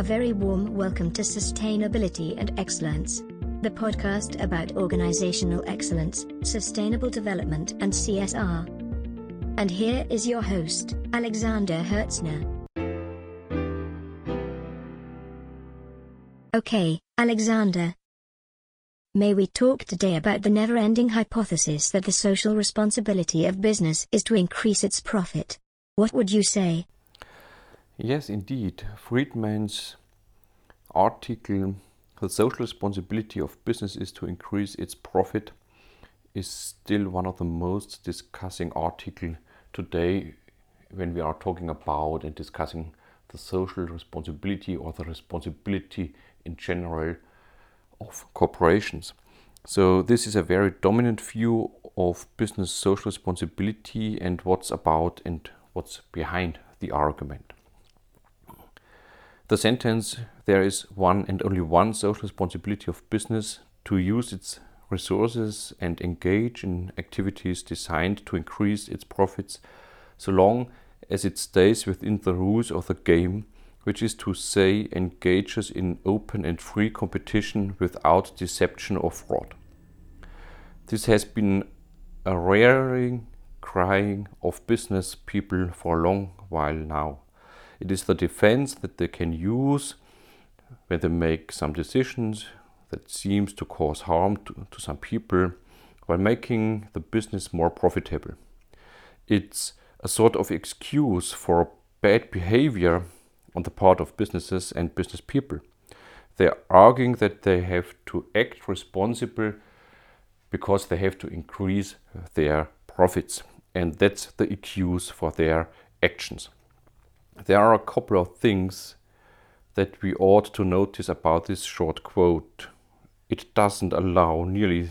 A very warm welcome to Sustainability and Excellence, the podcast about organizational excellence, sustainable development, and CSR. And here is your host, Alexander Hertzner. Okay, Alexander. May we talk today about the never ending hypothesis that the social responsibility of business is to increase its profit? What would you say? Yes, indeed. Friedman's article, The Social Responsibility of Business is to Increase Its Profit, is still one of the most discussing articles today when we are talking about and discussing the social responsibility or the responsibility in general of corporations. So, this is a very dominant view of business social responsibility and what's about and what's behind the argument. The sentence there is one and only one social responsibility of business to use its resources and engage in activities designed to increase its profits so long as it stays within the rules of the game, which is to say, engages in open and free competition without deception or fraud. This has been a rare crying of business people for a long while now. It is the defense that they can use when they make some decisions that seems to cause harm to, to some people while making the business more profitable. It's a sort of excuse for bad behavior on the part of businesses and business people. They're arguing that they have to act responsible because they have to increase their profits, and that's the excuse for their actions there are a couple of things that we ought to notice about this short quote. It doesn't allow nearly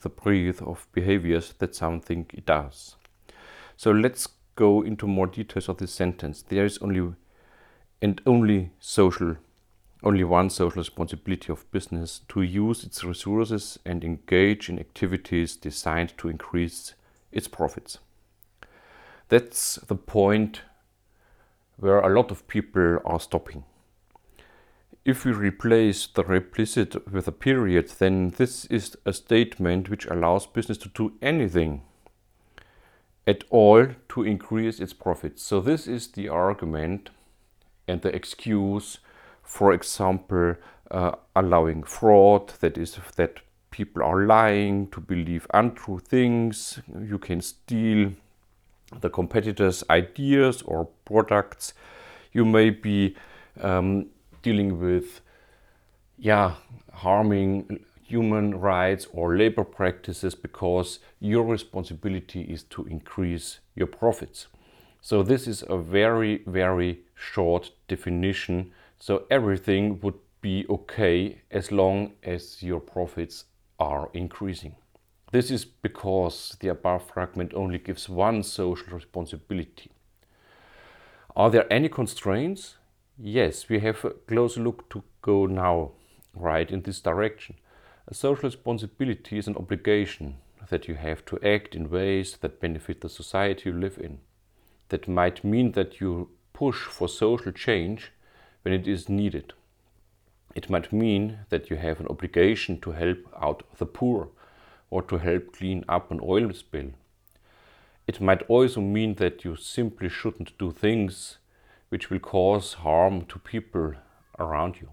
the breadth of behaviors that some think it does. So let's go into more details of this sentence. There is only and only social, only one social responsibility of business to use its resources and engage in activities designed to increase its profits. That's the point where a lot of people are stopping. If we replace the replicit with a period, then this is a statement which allows business to do anything at all to increase its profits. So this is the argument and the excuse, for example, uh, allowing fraud, that is that people are lying to believe untrue things, you can steal the competitors' ideas or products. You may be um, dealing with, yeah, harming human rights or labor practices because your responsibility is to increase your profits. So this is a very, very short definition. So everything would be okay as long as your profits are increasing. This is because the above fragment only gives one social responsibility. Are there any constraints? Yes, we have a closer look to go now, right in this direction. A social responsibility is an obligation that you have to act in ways that benefit the society you live in. That might mean that you push for social change when it is needed. It might mean that you have an obligation to help out the poor or to help clean up an oil spill. It might also mean that you simply shouldn't do things which will cause harm to people around you.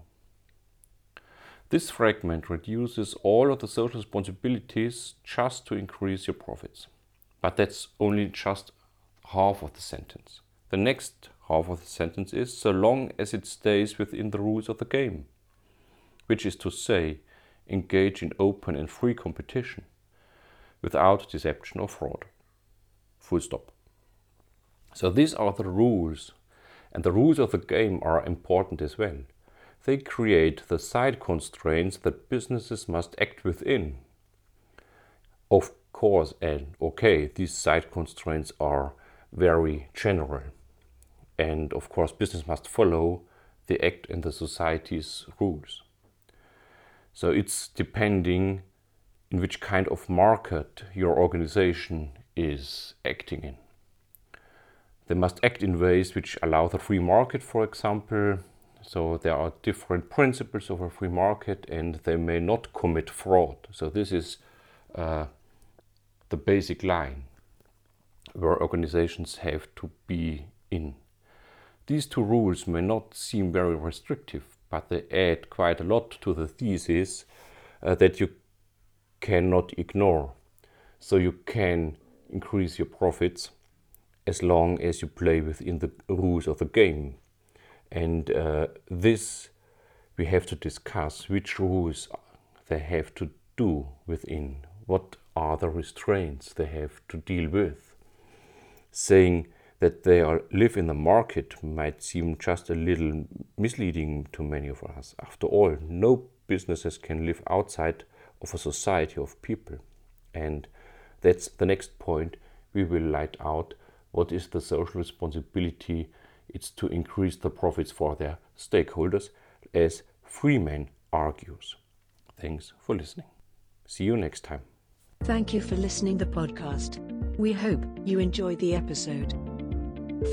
This fragment reduces all of the social responsibilities just to increase your profits. But that's only just half of the sentence. The next half of the sentence is so long as it stays within the rules of the game, which is to say, engage in open and free competition without deception or fraud. Full stop. So these are the rules, and the rules of the game are important as well. They create the side constraints that businesses must act within. Of course, and okay, these side constraints are very general. And of course, business must follow the act and the society's rules. So it's depending in which kind of market your organization is acting in. They must act in ways which allow the free market, for example, So there are different principles of a free market, and they may not commit fraud. So this is uh, the basic line where organizations have to be in. These two rules may not seem very restrictive, but they add quite a lot to the thesis uh, that you cannot ignore. So you can increase your profits as long as you play within the rules of the game. And uh, this we have to discuss which rules they have to do within, what are the restraints they have to deal with. Saying that they are, live in the market might seem just a little misleading to many of us. After all, no businesses can live outside of a society of people. And that's the next point we will light out. What is the social responsibility? It's to increase the profits for their stakeholders, as Freeman argues. Thanks for listening. See you next time. Thank you for listening to the podcast. We hope you enjoyed the episode.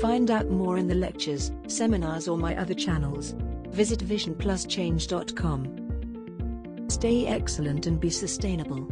Find out more in the lectures, seminars or my other channels. Visit visionpluschange.com. Stay excellent and be sustainable.